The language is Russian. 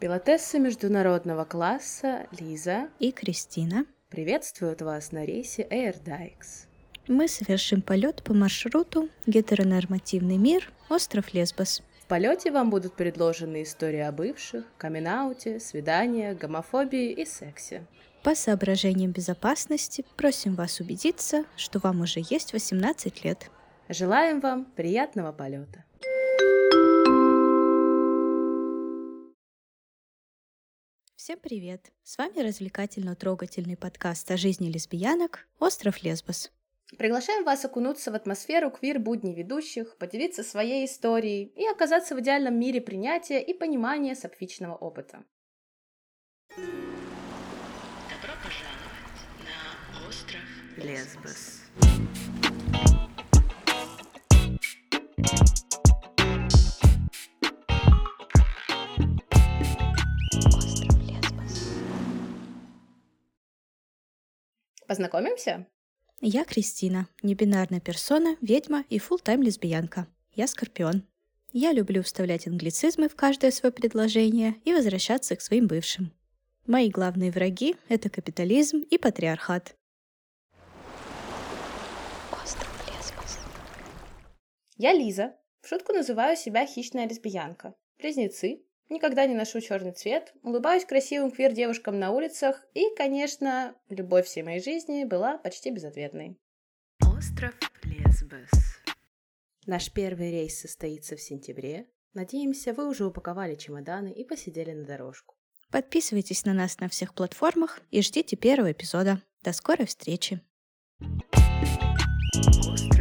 Пилотессы международного класса Лиза и Кристина приветствуют вас на рейсе Air Dykes. Мы совершим полет по маршруту «Гетеронормативный мир. Остров Лесбос». В полете вам будут предложены истории о бывших, камин свиданиях, гомофобии и сексе. По соображениям безопасности просим вас убедиться, что вам уже есть 18 лет. Желаем вам приятного полета. Всем привет! С вами развлекательно-трогательный подкаст о жизни лесбиянок «Остров Лесбос». Приглашаем вас окунуться в атмосферу квир-будней ведущих, поделиться своей историей и оказаться в идеальном мире принятия и понимания сапфичного опыта. Добро пожаловать на остров Лесбос. Познакомимся? Я Кристина, небинарная персона, ведьма и фулл-тайм лесбиянка. Я Скорпион. Я люблю вставлять англицизмы в каждое свое предложение и возвращаться к своим бывшим. Мои главные враги — это капитализм и патриархат. Я Лиза. В шутку называю себя хищная лесбиянка. Близнецы, Никогда не ношу черный цвет, улыбаюсь красивым квир-девушкам на улицах и, конечно, любовь всей моей жизни была почти безответной. Остров Лесбос. Наш первый рейс состоится в сентябре. Надеемся, вы уже упаковали чемоданы и посидели на дорожку. Подписывайтесь на нас на всех платформах и ждите первого эпизода. До скорой встречи! Остров